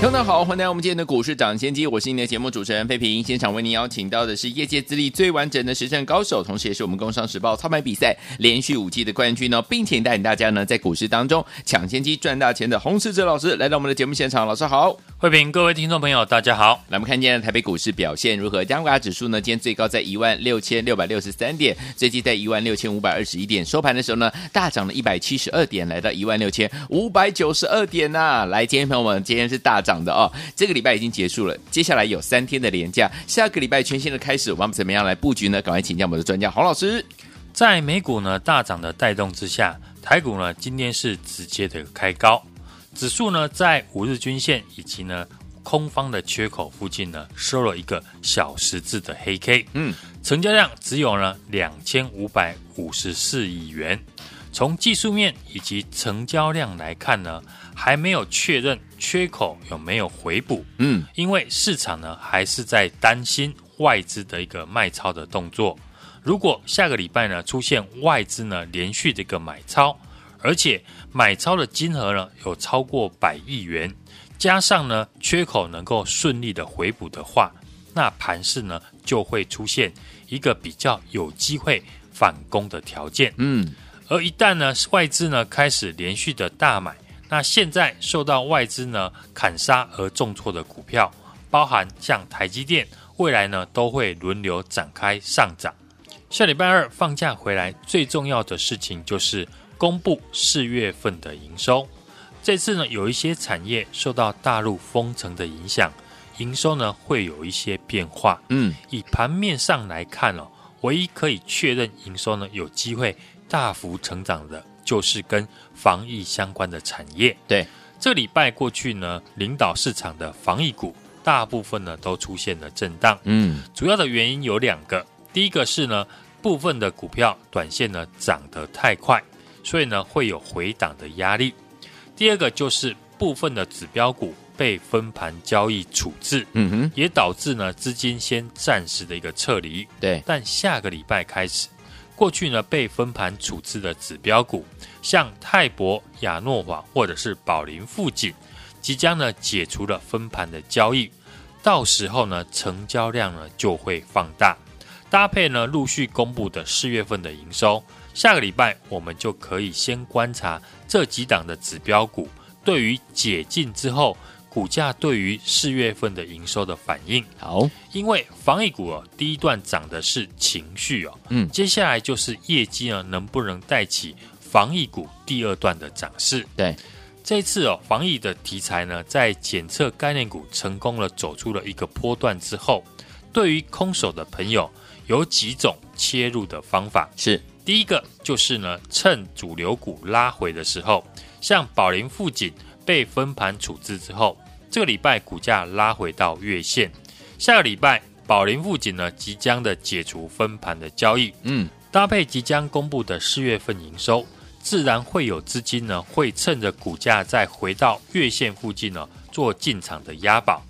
听众好，欢迎来到我们今天的股市涨先机，我是您的节目主持人费平。现场为您邀请到的是业界资历最完整的实战高手，同时也是我们工商时报操盘比赛连续五季的冠军呢，并且带领大家呢在股市当中抢先机赚大钱的洪世哲老师来到我们的节目现场。老师好，费平，各位听众朋友大家好。来，我们看今天的台北股市表现如何？加权指数呢，今天最高在一万六千六百六十三点，最低在一万六千五百二十一点，收盘的时候呢大涨了一百七十二点，来到一万六千五百九十二点呐、啊。来，今天朋友们，今天是大涨的哦。这个礼拜已经结束了，接下来有三天的连假，下个礼拜全新的开始，我们怎么样来布局呢？赶快请教我们的专家黄老师。在美股呢大涨的带动之下，台股呢今天是直接的开高，指数呢在五日均线以及呢空方的缺口附近呢收了一个小十字的黑 K，嗯，成交量只有呢两千五百五十四亿元。从技术面以及成交量来看呢，还没有确认缺口有没有回补。嗯，因为市场呢还是在担心外资的一个卖超的动作。如果下个礼拜呢出现外资呢连续的一个买超，而且买超的金额呢有超过百亿元，加上呢缺口能够顺利的回补的话，那盘势呢就会出现一个比较有机会反攻的条件。嗯。而一旦呢外资呢开始连续的大买，那现在受到外资呢砍杀而重挫的股票，包含像台积电，未来呢都会轮流展开上涨。下礼拜二放假回来，最重要的事情就是公布四月份的营收。这次呢有一些产业受到大陆封城的影响，营收呢会有一些变化。嗯，以盘面上来看哦，唯一可以确认营收呢有机会。大幅成长的，就是跟防疫相关的产业。对，这礼拜过去呢，领导市场的防疫股，大部分呢都出现了震荡。嗯，主要的原因有两个，第一个是呢，部分的股票短线呢涨得太快，所以呢会有回档的压力。第二个就是部分的指标股被分盘交易处置，嗯哼，也导致呢资金先暂时的一个撤离。对，但下个礼拜开始。过去呢，被分盘处置的指标股，像泰博、亚诺华或者是宝林富锦，即将呢解除了分盘的交易，到时候呢，成交量呢就会放大，搭配呢陆续公布的四月份的营收，下个礼拜我们就可以先观察这几档的指标股对于解禁之后。股价对于四月份的营收的反应。好，因为防疫股哦，第一段涨的是情绪哦，嗯，接下来就是业绩呢能不能带起防疫股第二段的涨势？对，这次哦，防疫的题材呢，在检测概念股成功了走出了一个波段之后，对于空手的朋友有几种切入的方法，是。第一个就是呢，趁主流股拉回的时候，像宝林富锦。被分盘处置之后，这个礼拜股价拉回到月线。下个礼拜宝林富锦呢，即将的解除分盘的交易，嗯，搭配即将公布的四月份营收，自然会有资金呢，会趁着股价再回到月线附近呢，做进场的押宝。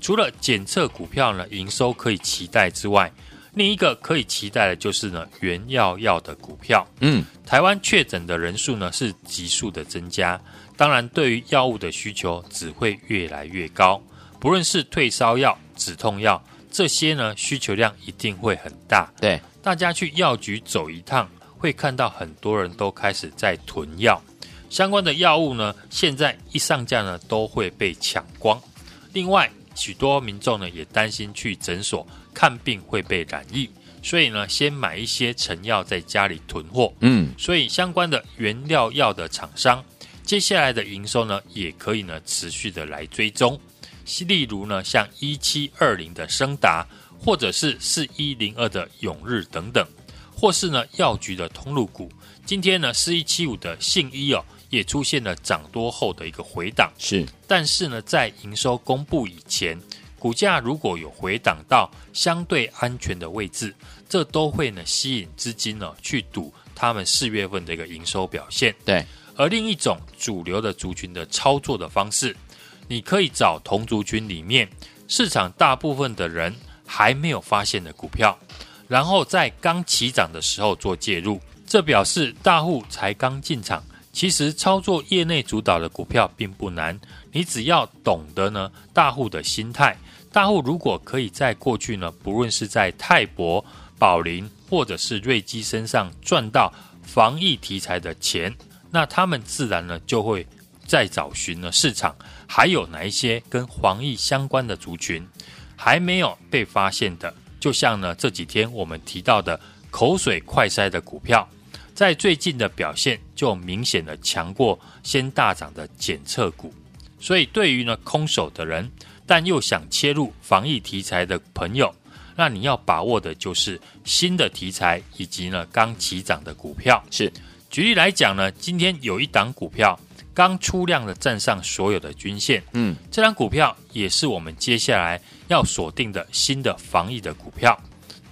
除了检测股票呢，营收可以期待之外，另一个可以期待的就是呢，原药药的股票，嗯，台湾确诊的人数呢是急速的增加。当然，对于药物的需求只会越来越高，不论是退烧药、止痛药这些呢，需求量一定会很大。对，大家去药局走一趟，会看到很多人都开始在囤药，相关的药物呢，现在一上架呢，都会被抢光。另外，许多民众呢也担心去诊所看病会被染疫，所以呢，先买一些成药在家里囤货。嗯，所以相关的原料药的厂商。接下来的营收呢，也可以呢持续的来追踪，例如呢像一七二零的升达，或者是四一零二的永日等等，或是呢药局的通路股。今天呢四一七五的信一哦，也出现了涨多后的一个回档。是，但是呢在营收公布以前，股价如果有回档到相对安全的位置，这都会呢吸引资金呢去赌他们四月份的一个营收表现。对，而另一种主流的族群的操作的方式，你可以找同族群里面市场大部分的人还没有发现的股票，然后在刚起涨的时候做介入，这表示大户才刚进场。其实操作业内主导的股票并不难，你只要懂得呢大户的心态。大户如果可以在过去呢，不论是在泰博、宝林或者是瑞基身上赚到防疫题材的钱，那他们自然呢就会再找寻呢市场还有哪一些跟防疫相关的族群还没有被发现的，就像呢这几天我们提到的口水快筛的股票，在最近的表现就明显的强过先大涨的检测股，所以对于呢空手的人。但又想切入防疫题材的朋友，那你要把握的就是新的题材以及呢刚起涨的股票。是，举例来讲呢，今天有一档股票刚出量的站上所有的均线，嗯，这档股票也是我们接下来要锁定的新的防疫的股票。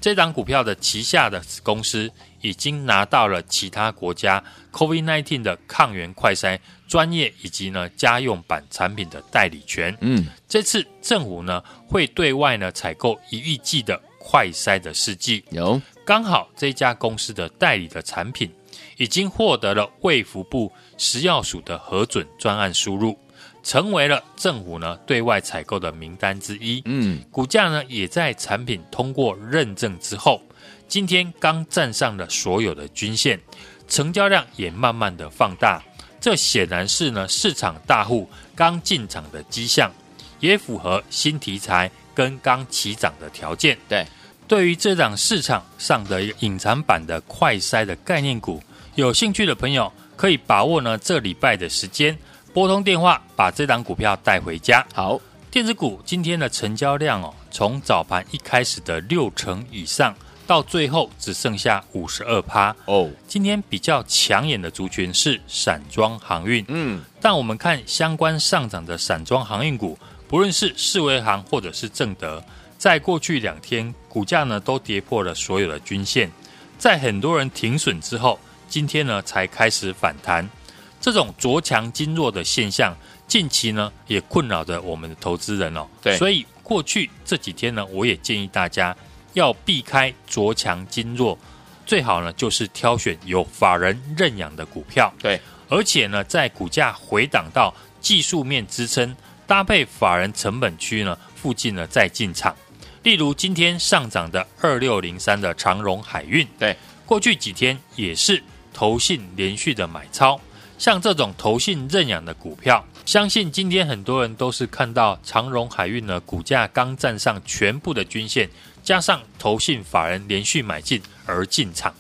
这档股票的旗下的子公司已经拿到了其他国家 COVID-19 的抗原快筛专业以及呢家用版产品的代理权。嗯，这次政府呢会对外呢采购一亿剂的快筛的试剂，有刚好这家公司的代理的产品已经获得了卫福部食药署的核准专案输入。成为了政府呢对外采购的名单之一。嗯，股价呢也在产品通过认证之后，今天刚站上了所有的均线，成交量也慢慢的放大。这显然是呢市场大户刚进场的迹象，也符合新题材跟刚起涨的条件。对，对于这档市场上的隐藏版的快筛的概念股，有兴趣的朋友可以把握呢这礼拜的时间。拨通电话，把这档股票带回家。好，电子股今天的成交量哦，从早盘一开始的六成以上，到最后只剩下五十二趴哦。今天比较抢眼的族群是散装航运，嗯，但我们看相关上涨的散装航运股，不论是世维航或者是正德，在过去两天股价呢都跌破了所有的均线，在很多人停损之后，今天呢才开始反弹。这种着强经弱的现象，近期呢也困扰着我们的投资人哦。对，所以过去这几天呢，我也建议大家要避开着强经弱，最好呢就是挑选有法人认养的股票。对，而且呢，在股价回档到技术面支撑，搭配法人成本区呢附近呢再进场。例如今天上涨的二六零三的长荣海运，对，过去几天也是投信连续的买超。像这种投信认养的股票，相信今天很多人都是看到长荣海运呢股价刚站上全部的均线，加上投信法人连续买进而进场。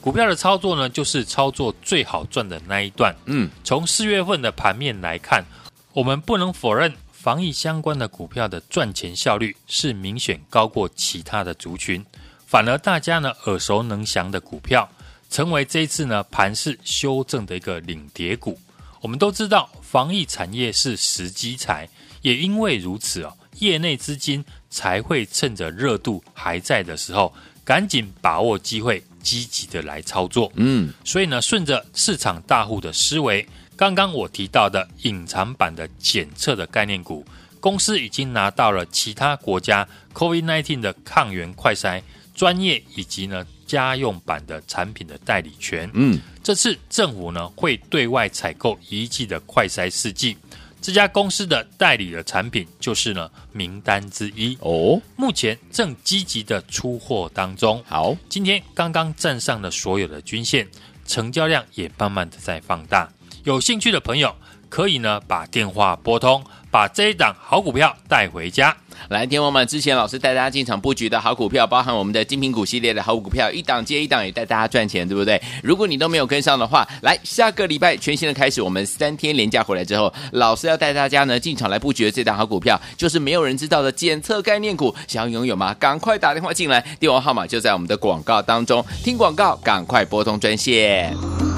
股票的操作呢，就是操作最好赚的那一段。嗯，从四月份的盘面来看，我们不能否认防疫相关的股票的赚钱效率是明显高过其他的族群，反而大家呢耳熟能详的股票。成为这一次呢盘势修正的一个领跌股。我们都知道，防疫产业是时机财，也因为如此哦，业内资金才会趁着热度还在的时候，赶紧把握机会，积极的来操作。嗯，所以呢，顺着市场大户的思维，刚刚我提到的隐藏版的检测的概念股，公司已经拿到了其他国家 COVID-19 的抗原快筛专业以及呢。家用版的产品的代理权，嗯，这次政府呢会对外采购一剂的快筛试剂，这家公司的代理的产品就是呢名单之一。哦，目前正积极的出货当中。好，今天刚刚站上了所有的均线，成交量也慢慢的在放大，有兴趣的朋友可以呢把电话拨通，把这一档好股票带回家。来，天王们，之前老师带大家进场布局的好股票，包含我们的精品股系列的好股票，一档接一档，也带大家赚钱，对不对？如果你都没有跟上的话，来下个礼拜全新的开始，我们三天连假回来之后，老师要带大家呢进场来布局的这档好股票，就是没有人知道的检测概念股，想要拥有吗？赶快打电话进来，电话号码就在我们的广告当中，听广告赶快拨通专线。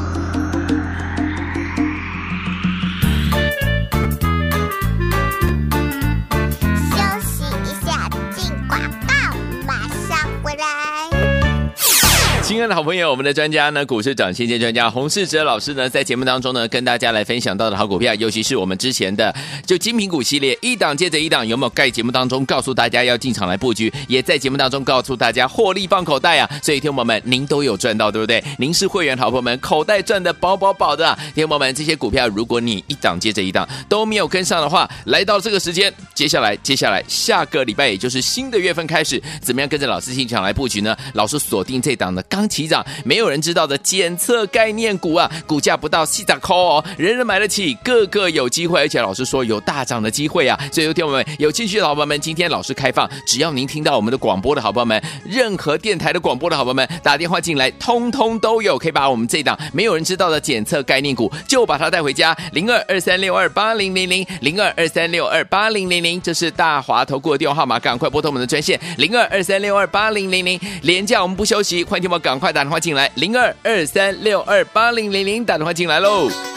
亲爱的好朋友，我们的专家呢，股市长先见专家洪世哲老师呢，在节目当中呢，跟大家来分享到的好股票，尤其是我们之前的就精品股系列，一档接着一档，有没有？在节目当中告诉大家要进场来布局，也在节目当中告诉大家获利放口袋啊！所以，听众朋友们，您都有赚到，对不对？您是会员好朋友们，口袋赚的饱饱饱的啊！听友们，这些股票，如果你一档接着一档都没有跟上的话，来到这个时间，接下来，接下来下个礼拜，也就是新的月份开始，怎么样跟着老师进场来布局呢？老师锁定这档的。刚起涨，没有人知道的检测概念股啊，股价不到四十块哦，人人买得起，个个有机会，而且老师说有大涨的机会啊！所以，有听友们有兴趣的好朋友们，今天老师开放，只要您听到我们的广播的好朋友们，任何电台的广播的好朋友们打电话进来，通通都有，可以把我们这档没有人知道的检测概念股，就把它带回家。零二二三六二八零零零零二二三六二八零零零，这是大华投顾的电话号码，赶快拨通我们的专线零二二三六二八零零零，连假我们不休息，欢迎听我。赶快打电话进来，零二二三六二八零零零，打电话进来喽。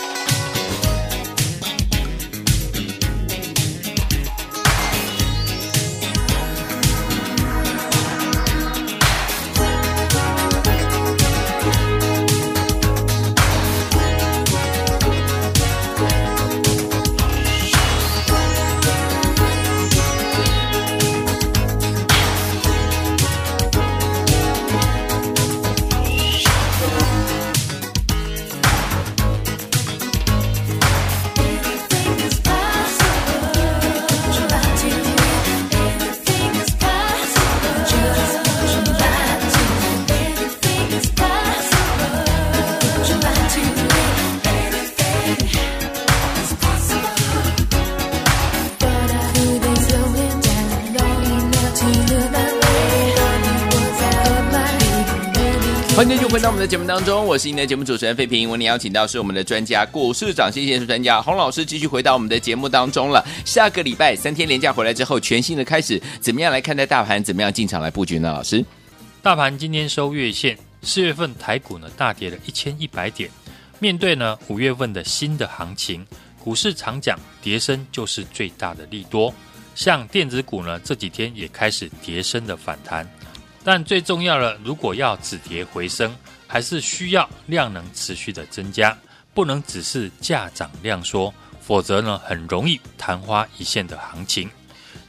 欢迎继续回到我们的节目当中，我是您的节目主持人费平。我们邀请到是我们的专家，股市涨先见专家洪老师，继续回到我们的节目当中了。下个礼拜三天连假回来之后，全新的开始，怎么样来看待大盘？怎么样进场来布局呢？老师，大盘今天收月线，四月份台股呢大跌了一千一百点。面对呢五月份的新的行情，股市常讲跌升就是最大的利多。像电子股呢这几天也开始跌升的反弹。但最重要的，如果要止跌回升，还是需要量能持续的增加，不能只是价涨量缩，否则呢，很容易昙花一现的行情。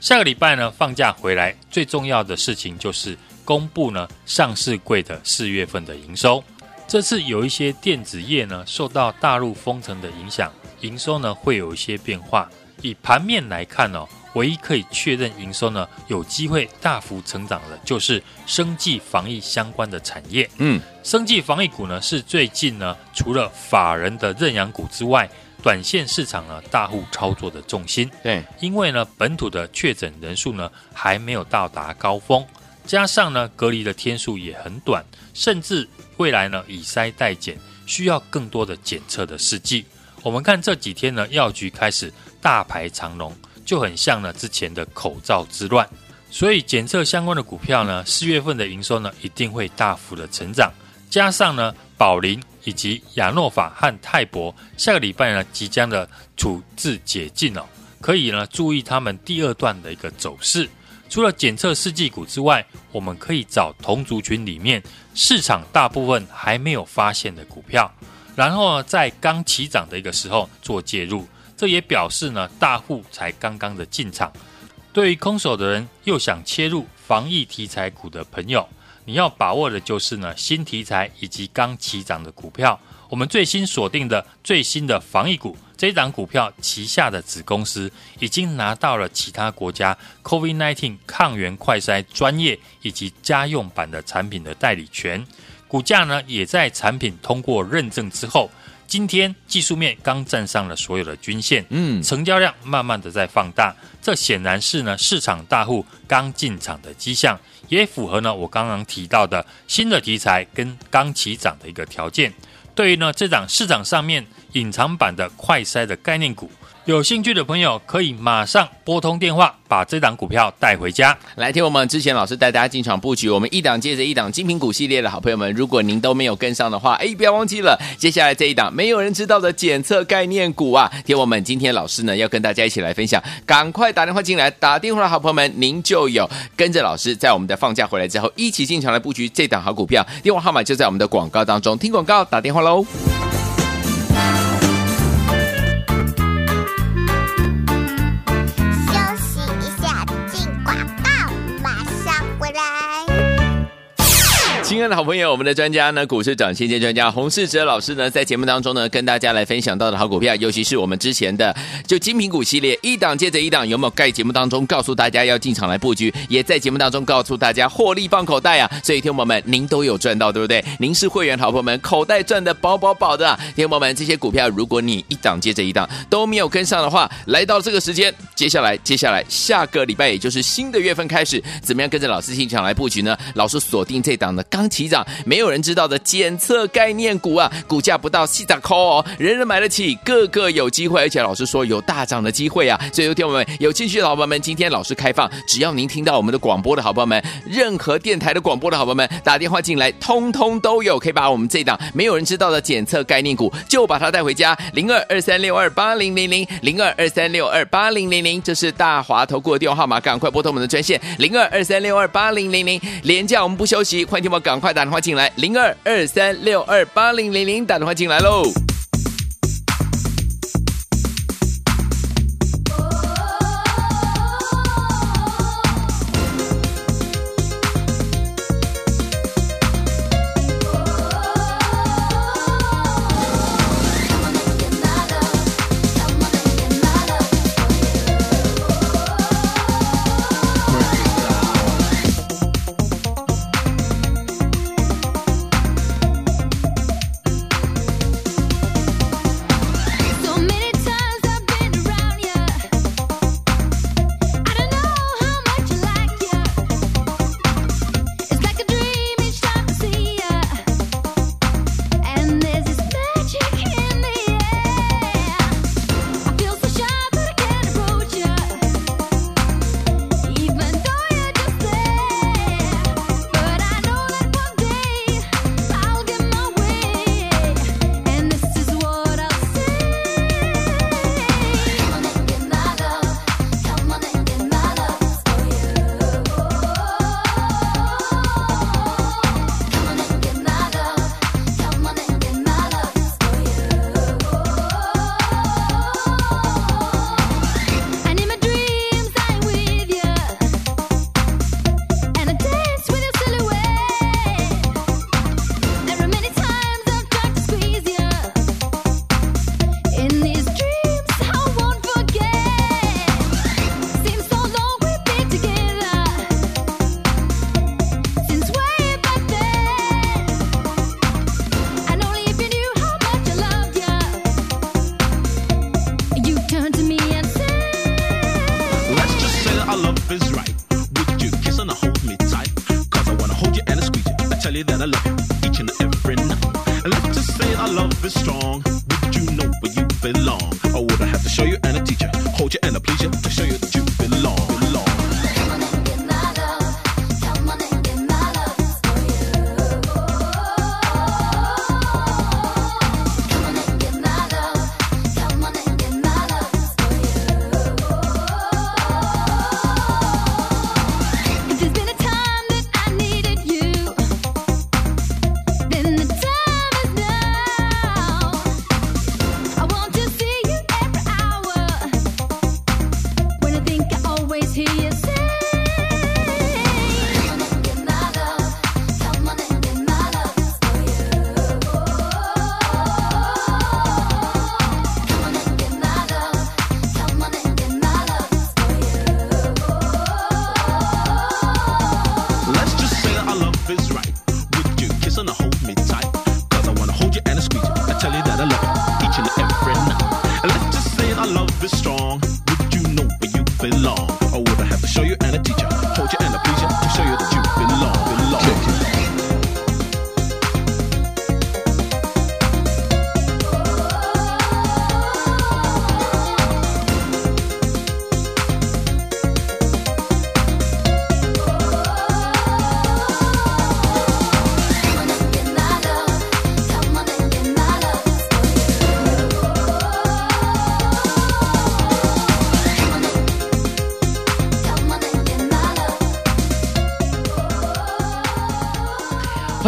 下个礼拜呢，放假回来，最重要的事情就是公布呢上市柜的四月份的营收。这次有一些电子业呢受到大陆封城的影响，营收呢会有一些变化。以盘面来看、哦。唯一可以确认营收呢有机会大幅成长的，就是生技防疫相关的产业。嗯，生技防疫股呢是最近呢除了法人的认养股之外，短线市场呢大户操作的重心。对，因为呢本土的确诊人数呢还没有到达高峰，加上呢隔离的天数也很短，甚至未来呢以筛代检需要更多的检测的试剂。我们看这几天呢药局开始大排长龙。就很像呢之前的口罩之乱，所以检测相关的股票呢，四月份的营收呢一定会大幅的成长。加上呢宝林以及亚诺法和泰博下个礼拜呢即将的处置解禁哦，可以呢注意他们第二段的一个走势。除了检测试剂股之外，我们可以找同族群里面市场大部分还没有发现的股票，然后呢在刚起涨的一个时候做介入。这也表示呢，大户才刚刚的进场。对于空手的人，又想切入防疫题材股的朋友，你要把握的就是呢新题材以及刚起涨的股票。我们最新锁定的最新的防疫股，这一档股票旗下的子公司已经拿到了其他国家 COVID-19 抗原快筛专业以及家用版的产品的代理权，股价呢也在产品通过认证之后。今天技术面刚站上了所有的均线，嗯，成交量慢慢的在放大，这显然是呢市场大户刚进场的迹象，也符合呢我刚刚提到的新的题材跟刚起涨的一个条件。对于呢这档市场上面隐藏版的快筛的概念股，有兴趣的朋友可以马上拨通电话，把这档股票带回家。来听我们之前老师带大家进场布局，我们一档接着一档精品股系列的好朋友们，如果您都没有跟上的话，哎，不要忘记了，接下来这一档没有人知道的检测概念股啊，听我们今天老师呢要跟大家一起来分享，赶快打电话进来，打电话的好朋友们，您就有跟着老师在我们的放假回来之后一起进场来布局这档好股票，电话号码就在我们的广告当中，听广告打电话喽。亲爱的好朋友，我们的专家呢，股市长先见专家洪世哲老师呢，在节目当中呢，跟大家来分享到的好股票，尤其是我们之前的就精品股系列，一档接着一档，有没有？在节目当中告诉大家要进场来布局，也在节目当中告诉大家获利放口袋啊！所以，听友们，您都有赚到，对不对？您是会员好朋友们，口袋赚的饱饱饱的啊！听友们，这些股票，如果你一档接着一档都没有跟上的话，来到这个时间，接下来，接下来下个礼拜，也就是新的月份开始，怎么样跟着老师进场来布局呢？老师锁定这档的。刚起涨，没有人知道的检测概念股啊，股价不到四十块哦，人人买得起，个个有机会，而且老师说有大涨的机会啊！所以，有听我们有兴趣的好朋友们，今天老师开放，只要您听到我们的广播的好朋友们，任何电台的广播的好朋友们打电话进来，通通都有，可以把我们这档没有人知道的检测概念股，就把它带回家。零二二三六二八零零零零二二三六二八零零零，这是大华投顾的电话号码，赶快拨通我们的专线零二二三六二八零零零，连假我们不休息，欢迎听我。赶快打电话进来，零二二三六二八零零零，打电话进来喽。is right.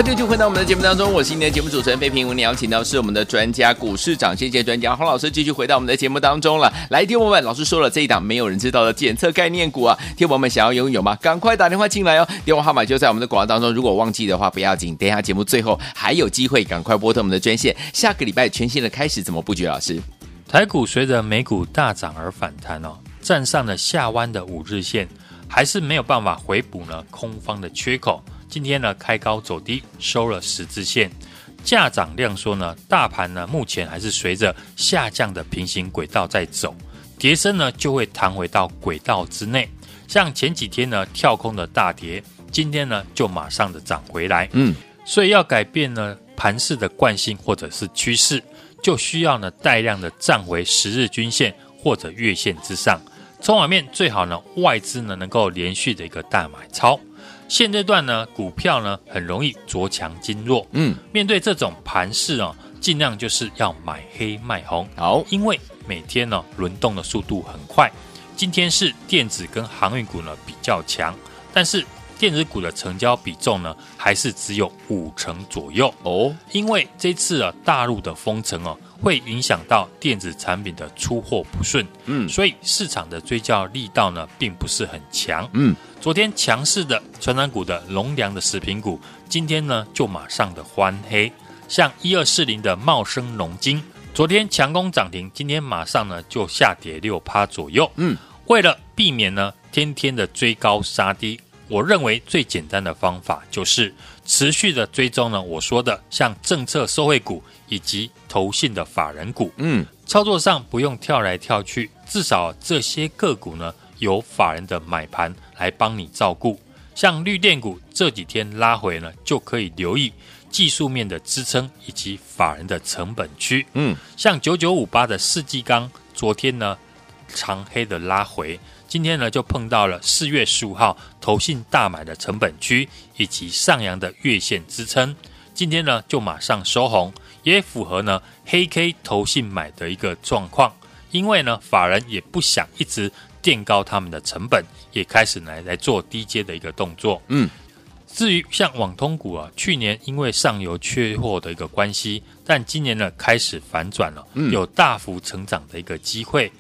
欢迎继续回到我们的节目当中，我是今天的节目主持人费平。我们邀请到是我们的专家股市长，谢谢专家洪老师，继续回到我们的节目当中了。来，听我们老师说了，这一档没有人知道的检测概念股啊，听我们想要拥有吗？赶快打电话进来哦，电话号码就在我们的广告当中。如果忘记的话，不要紧，等一下节目最后还有机会，赶快拨通我们的专线。下个礼拜全新的开始，怎么布局？老师，台股随着美股大涨而反弹哦，站上了下弯的五日线。还是没有办法回补呢空方的缺口。今天呢开高走低，收了十字线，价涨量缩呢，大盘呢目前还是随着下降的平行轨道在走，跌深呢就会弹回到轨道之内。像前几天呢跳空的大跌，今天呢就马上的涨回来。嗯，所以要改变呢盘势的惯性或者是趋势，就需要呢带量的站回十日均线或者月线之上。筹码面最好呢，外资呢能够连续的一个大买超。现阶段呢，股票呢很容易着强筋弱。嗯，面对这种盘势啊，尽量就是要买黑卖红。好，因为每天呢轮动的速度很快。今天是电子跟航运股呢比较强，但是电子股的成交比重呢还是只有五成左右。哦，因为这次啊大陆的封城哦。会影响到电子产品的出货不顺，嗯，所以市场的追价力道呢，并不是很强，嗯。昨天强势的传产股的农粮的食品股，今天呢就马上的翻黑，像一二四零的茂生农金，昨天强攻涨停，今天马上呢就下跌六趴左右，嗯。为了避免呢天天的追高杀低，我认为最简单的方法就是持续的追踪呢，我说的像政策受惠股。以及投信的法人股，嗯，操作上不用跳来跳去，至少这些个股呢有法人的买盘来帮你照顾。像绿电股这几天拉回呢，就可以留意技术面的支撑以及法人的成本区。嗯，像九九五八的世纪钢，昨天呢长黑的拉回，今天呢就碰到了四月十五号投信大买的成本区以及上扬的月线支撑，今天呢就马上收红。也符合呢黑 K 投信买的一个状况，因为呢法人也不想一直垫高他们的成本，也开始来来做低阶的一个动作。嗯，至于像网通股啊，去年因为上游缺货的一个关系，但今年呢开始反转了，有大幅成长的一个机会，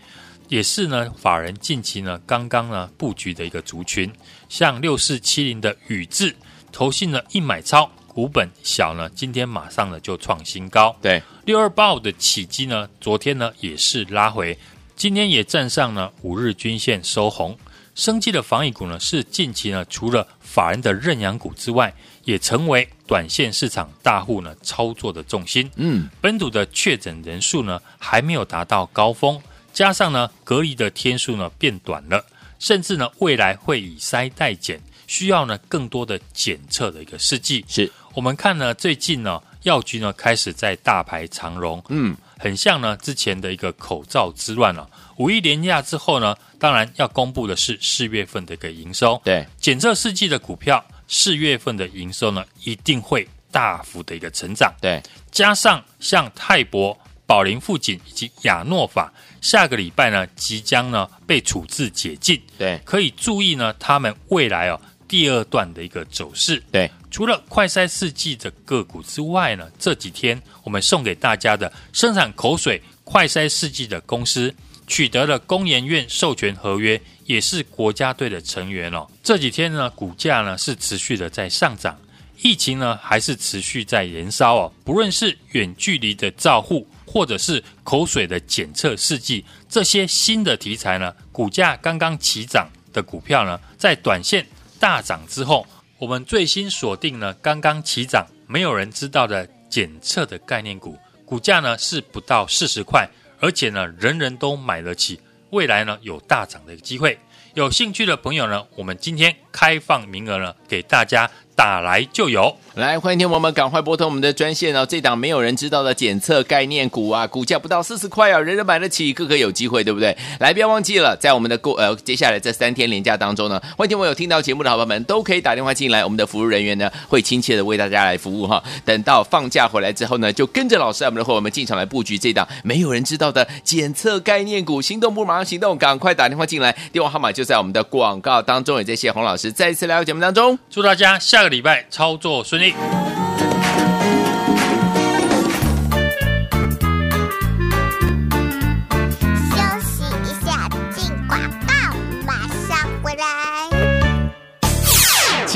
也是呢法人近期呢刚刚呢布局的一个族群，像六四七零的宇智投信呢一买超。股本小呢，今天马上呢就创新高。对，六二八五的起基呢，昨天呢也是拉回，今天也站上了五日均线收红。生技的防疫股呢，是近期呢除了法人的认养股之外，也成为短线市场大户呢操作的重心。嗯，本土的确诊人数呢还没有达到高峰，加上呢隔离的天数呢变短了，甚至呢未来会以筛代检。需要呢更多的检测的一个试剂，是。我们看呢最近呢药局呢开始在大排长龙，嗯，很像呢之前的一个口罩之乱了。五一连假之后呢，当然要公布的是四月份的一个营收，对，检测试剂的股票四月份的营收呢一定会大幅的一个成长，对，加上像泰博、宝林富锦以及亚诺法。下个礼拜呢，即将呢被处置解禁，对，可以注意呢他们未来哦第二段的一个走势。对，除了快筛试剂的个股之外呢，这几天我们送给大家的生产口水快筛试剂的公司取得了工研院授权合约，也是国家队的成员哦。这几天呢，股价呢是持续的在上涨，疫情呢还是持续在燃烧哦。不论是远距离的照护。或者是口水的检测试剂，这些新的题材呢，股价刚刚起涨的股票呢，在短线大涨之后，我们最新锁定了刚刚起涨、没有人知道的检测的概念股，股价呢是不到四十块，而且呢人人都买得起，未来呢有大涨的机会。有兴趣的朋友呢，我们今天开放名额呢，给大家。打来就有，来欢迎听我们赶快拨通我们的专线哦！这档没有人知道的检测概念股啊，股价不到四十块啊，人人买得起，个个有机会，对不对？来，不要忘记了，在我们的过呃接下来这三天连假当中呢，欢迎听我有听到节目的好朋友们都可以打电话进来，我们的服务人员呢会亲切的为大家来服务哈。等到放假回来之后呢，就跟着老师我们的伙伴们进场来布局这档没有人知道的检测概念股，行动不马上行动，赶快打电话进来，电话号码就在我们的广告当中，也谢谢洪老师再一次来到节目当中，祝大家下个。礼拜操作顺利。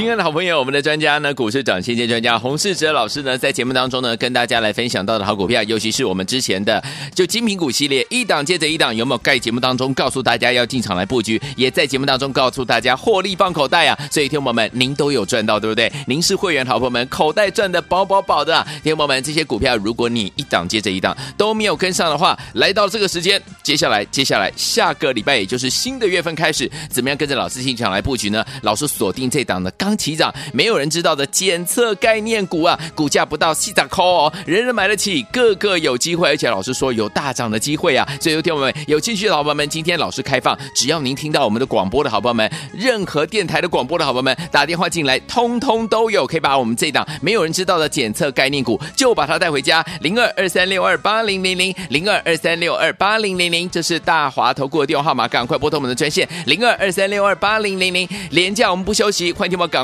亲爱的好朋友，我们的专家呢，股市涨先见专家洪世哲老师呢，在节目当中呢，跟大家来分享到的好股票，尤其是我们之前的就精品股系列，一档接着一档，有没有在节目当中告诉大家要进场来布局，也在节目当中告诉大家获利放口袋啊，所以听众朋友们，您都有赚到，对不对？您是会员好朋友们，口袋赚的饱饱饱的啊，听友们，这些股票如果你一档接着一档都没有跟上的话，来到这个时间，接下来接下来下个礼拜，也就是新的月份开始，怎么样跟着老师进场来布局呢？老师锁定这档的刚起涨，没有人知道的检测概念股啊，股价不到四十块哦，人人买得起，个个有机会，而且老师说有大涨的机会啊！所以，有听我们有兴趣的好朋友们，今天老师开放，只要您听到我们的广播的好朋友们，任何电台的广播的好朋友们打电话进来，通通都有，可以把我们这档没有人知道的检测概念股，就把它带回家。零二二三六二八零零零零二二三六二八零零零，这是大华投顾的电话号码，赶快拨通我们的专线零二二三六二八零零零，连假我们不休息，欢迎听我赶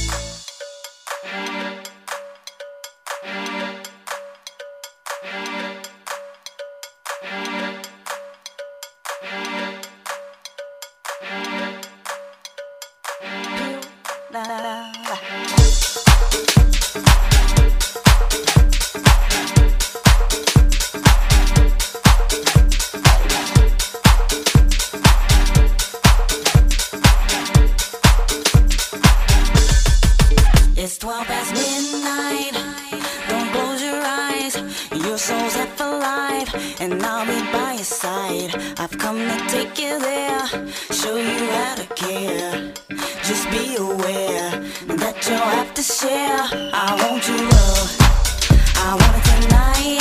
Be aware that you'll have to share. I want your love. I want it tonight.